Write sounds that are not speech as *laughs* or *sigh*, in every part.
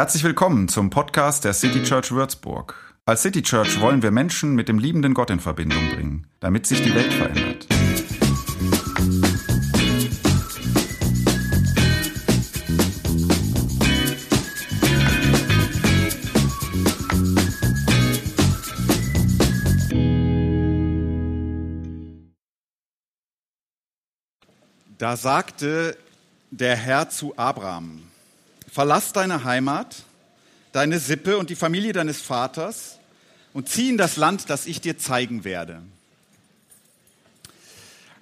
Herzlich willkommen zum Podcast der City Church Würzburg. Als City Church wollen wir Menschen mit dem liebenden Gott in Verbindung bringen, damit sich die Welt verändert. Da sagte der Herr zu Abraham, verlass deine Heimat, deine Sippe und die Familie deines Vaters und zieh in das Land, das ich dir zeigen werde.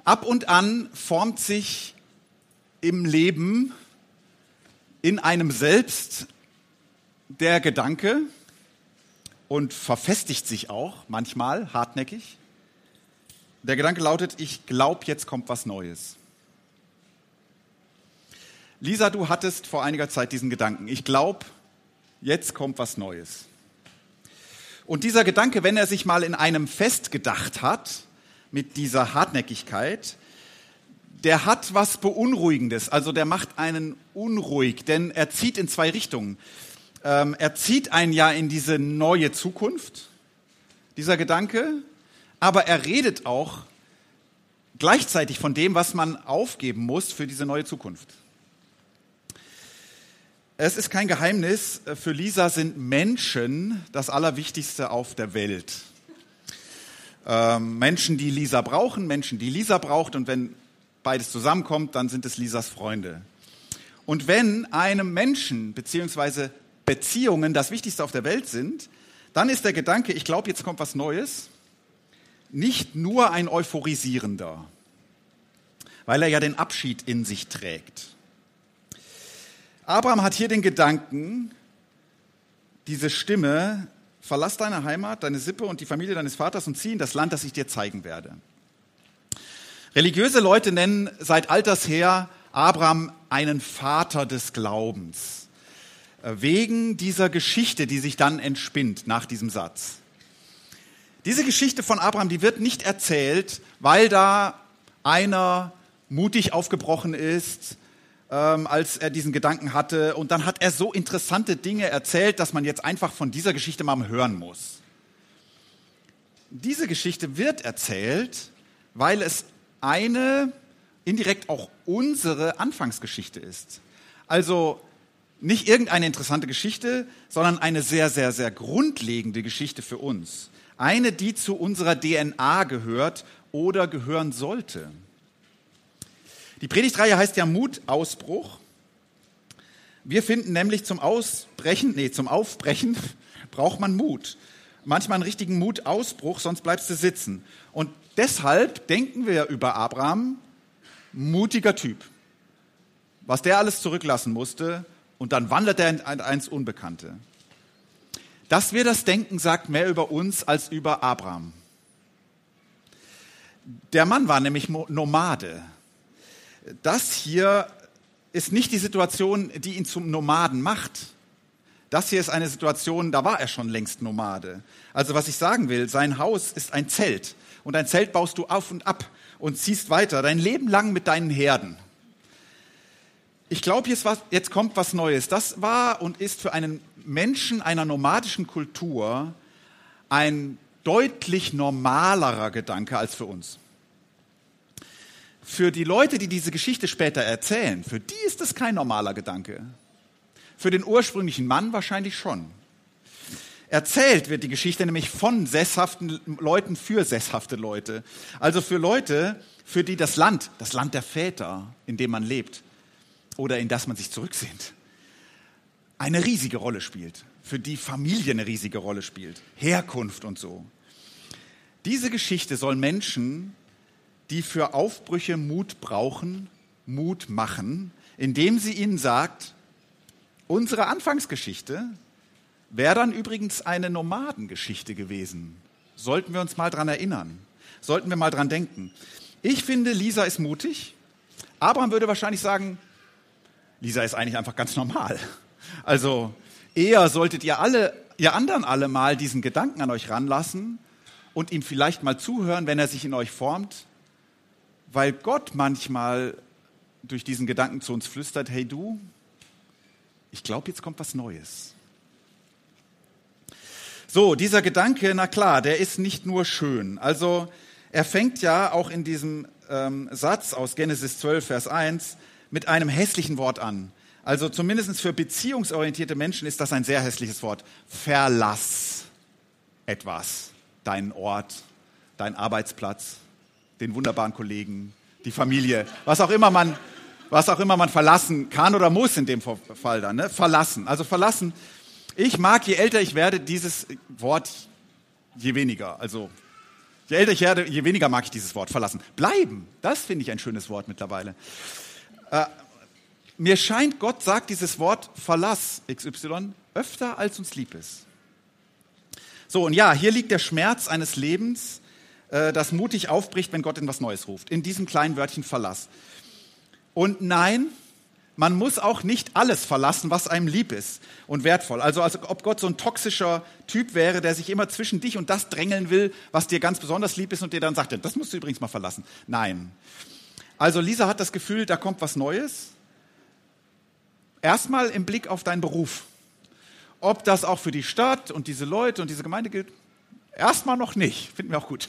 Ab und an formt sich im Leben in einem selbst der Gedanke und verfestigt sich auch manchmal hartnäckig. Der Gedanke lautet, ich glaube, jetzt kommt was Neues. Lisa, du hattest vor einiger Zeit diesen Gedanken. Ich glaube, jetzt kommt was Neues. Und dieser Gedanke, wenn er sich mal in einem festgedacht hat, mit dieser Hartnäckigkeit, der hat was Beunruhigendes. Also der macht einen unruhig, denn er zieht in zwei Richtungen. Ähm, er zieht einen ja in diese neue Zukunft, dieser Gedanke, aber er redet auch gleichzeitig von dem, was man aufgeben muss für diese neue Zukunft. Es ist kein Geheimnis, für Lisa sind Menschen das Allerwichtigste auf der Welt. Ähm, Menschen, die Lisa brauchen, Menschen, die Lisa braucht und wenn beides zusammenkommt, dann sind es Lisas Freunde. Und wenn einem Menschen bzw. Beziehungen das Wichtigste auf der Welt sind, dann ist der Gedanke, ich glaube, jetzt kommt was Neues, nicht nur ein euphorisierender, weil er ja den Abschied in sich trägt. Abraham hat hier den Gedanken, diese Stimme, verlass deine Heimat, deine Sippe und die Familie deines Vaters und zieh in das Land, das ich dir zeigen werde. Religiöse Leute nennen seit alters her Abraham einen Vater des Glaubens. Äh, wegen dieser Geschichte, die sich dann entspinnt nach diesem Satz. Diese Geschichte von Abraham, die wird nicht erzählt, weil da einer mutig aufgebrochen ist, ähm, als er diesen Gedanken hatte. Und dann hat er so interessante Dinge erzählt, dass man jetzt einfach von dieser Geschichte mal hören muss. Diese Geschichte wird erzählt, weil es eine, indirekt auch unsere Anfangsgeschichte ist. Also nicht irgendeine interessante Geschichte, sondern eine sehr, sehr, sehr grundlegende Geschichte für uns. Eine, die zu unserer DNA gehört oder gehören sollte. Die Predigtreihe heißt ja Mutausbruch. Wir finden nämlich zum Ausbrechen, nee, zum Aufbrechen *laughs* braucht man Mut. Manchmal einen richtigen Mutausbruch, sonst bleibst du sitzen. Und deshalb denken wir über Abraham, mutiger Typ. Was der alles zurücklassen musste und dann wandert er in eins Unbekannte. Dass wir das denken, sagt mehr über uns als über Abraham. Der Mann war nämlich Nomade das hier ist nicht die Situation, die ihn zum Nomaden macht. Das hier ist eine Situation, da war er schon längst Nomade. Also was ich sagen will, sein Haus ist ein Zelt. Und ein Zelt baust du auf und ab und ziehst weiter, dein Leben lang mit deinen Herden. Ich glaube, jetzt, kommt was Neues. Das war und ist für einen Menschen einer nomadischen Kultur ein deutlich normalerer Gedanke als für uns. Für die Leute, die diese Geschichte später erzählen, für die ist das kein normaler Gedanke. Für den ursprünglichen Mann wahrscheinlich schon. Erzählt wird die Geschichte nämlich von sesshaften Leuten für sesshafte Leute. Also für Leute, für die das Land, das Land der Väter, in dem man lebt oder in das man sich zurücksehnt, eine riesige Rolle spielt. Für die Familie eine riesige Rolle spielt. Herkunft und so. Diese Geschichte soll Menschen die für Aufbrüche Mut brauchen, Mut machen, indem sie ihnen sagt, unsere Anfangsgeschichte wäre dann übrigens eine Nomadengeschichte gewesen. Sollten wir uns mal dran erinnern. Sollten wir mal dran denken. Ich finde, Lisa ist mutig. Abraham würde wahrscheinlich sagen, Lisa ist eigentlich einfach ganz normal. Also eher solltet ihr alle, ihr anderen alle mal diesen Gedanken an euch ranlassen und ihm vielleicht mal zuhören, wenn er sich in euch formt weil Gott manchmal durch diesen Gedanken zu uns flüstert, hey du, ich glaube, jetzt kommt was Neues. So, dieser Gedanke, na klar, der ist nicht nur schön. Also er fängt ja auch in diesem ähm, Satz aus Genesis 12, Vers 1 mit einem hässlichen Wort an. Also zumindest für beziehungsorientierte Menschen ist das ein sehr hässliches Wort. Verlass etwas, deinen Ort, deinen Arbeitsplatz, den wunderbaren Kollegen, die Familie, was auch immer man, was auch immer man verlassen kann oder muss in dem Fall dann, ne? verlassen. Also verlassen. Ich mag, je älter ich werde, dieses Wort je weniger. Also je älter ich werde, je weniger mag ich dieses Wort verlassen. Bleiben, das finde ich ein schönes Wort mittlerweile. Äh, mir scheint, Gott sagt dieses Wort Verlass XY öfter, als uns lieb ist. So, und ja, hier liegt der Schmerz eines Lebens, äh, das mutig aufbricht, wenn Gott in was Neues ruft. In diesem kleinen Wörtchen Verlass. Und nein, man muss auch nicht alles verlassen, was einem lieb ist und wertvoll. Also, also ob Gott so ein toxischer Typ wäre, der sich immer zwischen dich und das drängeln will, was dir ganz besonders lieb ist und dir dann sagt, das musst du übrigens mal verlassen. Nein. Also Lisa hat das Gefühl, da kommt was Neues. Erstmal im Blick auf deinen Beruf. Ob das auch für die Stadt und diese Leute und diese Gemeinde gilt, erstmal noch nicht. Finden wir auch gut.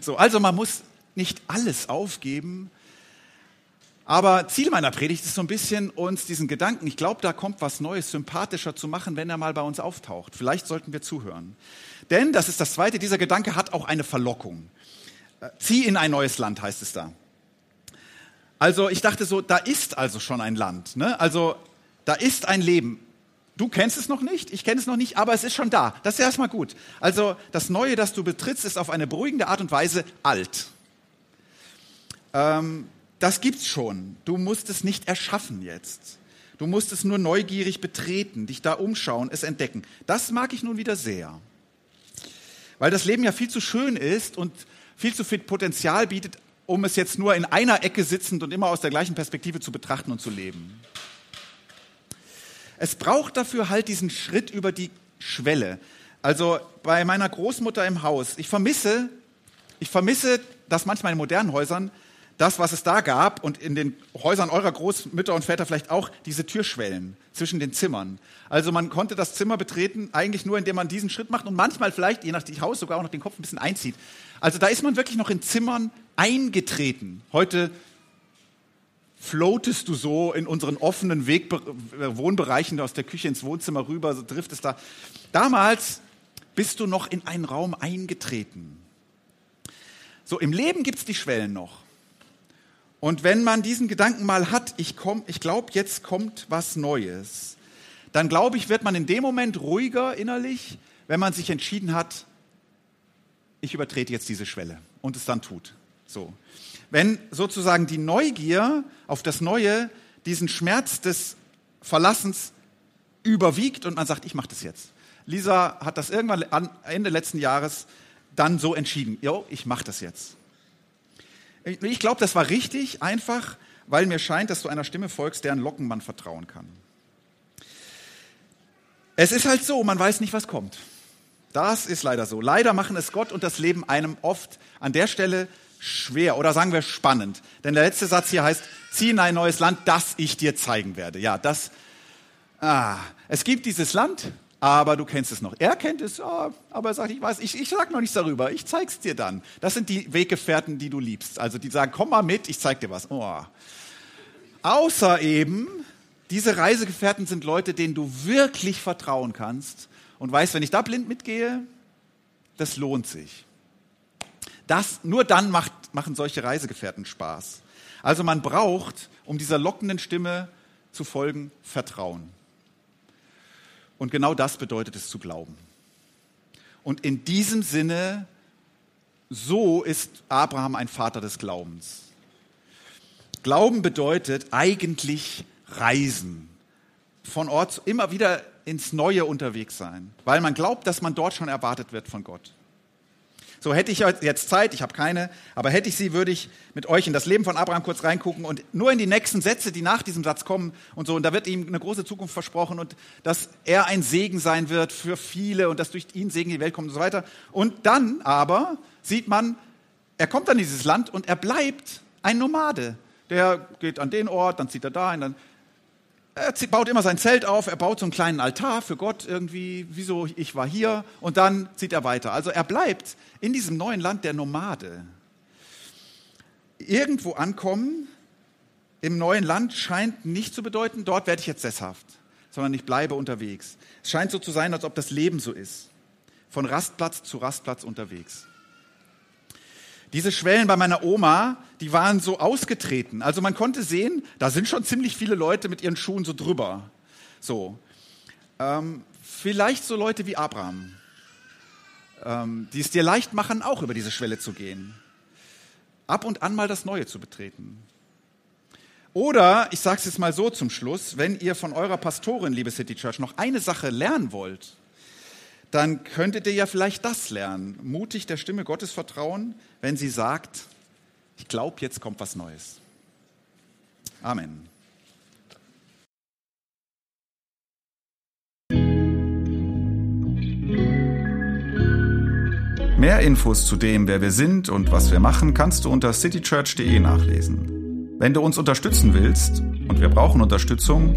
So, also man muss nicht alles aufgeben. Aber Ziel meiner Predigt ist so ein bisschen, uns diesen Gedanken, ich glaube, da kommt was Neues, sympathischer zu machen, wenn er mal bei uns auftaucht. Vielleicht sollten wir zuhören. Denn, das ist das Zweite, dieser Gedanke hat auch eine Verlockung. Äh, zieh in ein neues Land, heißt es da. Also ich dachte so, da ist also schon ein Land. Ne? Also da ist ein Leben. Du kennst es noch nicht, ich kenne es noch nicht, aber es ist schon da. Das ist erstmal gut. Also das Neue, das du betrittst, ist auf eine beruhigende Art und Weise alt. Ähm, das gibt's schon. Du musst es nicht erschaffen jetzt. Du musst es nur neugierig betreten, dich da umschauen, es entdecken. Das mag ich nun wieder sehr. Weil das Leben ja viel zu schön ist und viel zu viel Potenzial bietet, um es jetzt nur in einer Ecke sitzend und immer aus der gleichen Perspektive zu betrachten und zu leben. Es braucht dafür halt diesen Schritt über die Schwelle. Also bei meiner Großmutter im Haus, ich vermisse, ich vermisse das manchmal in modernen Häusern, das, was es da gab und in den Häusern eurer Großmütter und Väter vielleicht auch diese Türschwellen zwischen den Zimmern. Also man konnte das Zimmer betreten, eigentlich nur indem man diesen Schritt macht und manchmal vielleicht, je nach Haus, sogar auch noch den Kopf ein bisschen einzieht. Also da ist man wirklich noch in Zimmern eingetreten. Heute floatest du so in unseren offenen Weg, Wohnbereichen aus der Küche ins Wohnzimmer rüber, so trifft es da. Damals bist du noch in einen Raum eingetreten. So, im Leben gibt es die Schwellen noch. Und wenn man diesen Gedanken mal hat, ich, ich glaube, jetzt kommt was Neues, dann glaube ich, wird man in dem Moment ruhiger innerlich, wenn man sich entschieden hat, ich übertrete jetzt diese Schwelle und es dann tut. So wenn sozusagen die Neugier auf das Neue diesen Schmerz des Verlassens überwiegt und man sagt, ich mache das jetzt. Lisa hat das irgendwann Ende letzten Jahres dann so entschieden. Jo, ich mache das jetzt. Ich glaube, das war richtig, einfach, weil mir scheint, dass du einer Stimme folgst, deren Locken man vertrauen kann. Es ist halt so, man weiß nicht, was kommt. Das ist leider so. Leider machen es Gott und das Leben einem oft an der Stelle schwer oder sagen wir spannend. Denn der letzte Satz hier heißt, zieh in ein neues Land, das ich dir zeigen werde. Ja, das, ah, es gibt dieses Land, aber du kennst es noch. Er kennt es, oh, aber er sagt, ich weiß, ich, ich sag noch nichts darüber, ich zeig's dir dann. Das sind die Weggefährten, die du liebst. Also die sagen, komm mal mit, ich zeig dir was. Oh. Außer eben, diese Reisegefährten sind Leute, denen du wirklich vertrauen kannst und weißt, wenn ich da blind mitgehe, das lohnt sich. Das, nur dann macht, machen solche Reisegefährten Spaß. Also man braucht, um dieser lockenden Stimme zu folgen, Vertrauen. Und genau das bedeutet es zu glauben. Und in diesem Sinne, so ist Abraham ein Vater des Glaubens. Glauben bedeutet eigentlich Reisen. Von Ort immer wieder ins Neue unterwegs sein, weil man glaubt, dass man dort schon erwartet wird von Gott. So hätte ich jetzt Zeit, ich habe keine, aber hätte ich sie, würde ich mit euch in das Leben von Abraham kurz reingucken und nur in die nächsten Sätze, die nach diesem Satz kommen und so. Und da wird ihm eine große Zukunft versprochen und dass er ein Segen sein wird für viele und dass durch ihn Segen in die Welt kommt und so weiter. Und dann aber sieht man, er kommt an dieses Land und er bleibt ein Nomade. Der geht an den Ort, dann zieht er da hin, dann Er baut immer sein Zelt auf, er baut so einen kleinen Altar für Gott irgendwie, wieso ich war hier und dann zieht er weiter. Also er bleibt in diesem neuen Land der Nomade. Irgendwo ankommen im neuen Land scheint nicht zu bedeuten, dort werde ich jetzt sesshaft, sondern ich bleibe unterwegs. Es scheint so zu sein, als ob das Leben so ist. Von Rastplatz zu Rastplatz unterwegs. Diese Schwellen bei meiner Oma, die waren so ausgetreten. Also man konnte sehen, da sind schon ziemlich viele Leute mit ihren Schuhen so drüber. So. Ähm, vielleicht so Leute wie Abraham, ähm, die es dir leicht machen, auch über diese Schwelle zu gehen. Ab und an mal das Neue zu betreten. Oder, ich sage es jetzt mal so zum Schluss, wenn ihr von eurer Pastorin, liebe City Church, noch eine Sache lernen wollt, dann könntet ihr ja vielleicht das lernen. Mutig der Stimme Gottes vertrauen, wenn sie sagt, ich glaube, jetzt kommt was Neues. Amen. Mehr Infos zu dem, wer wir sind und was wir machen, kannst du unter citychurch.de nachlesen. Wenn du uns unterstützen willst, und wir brauchen Unterstützung,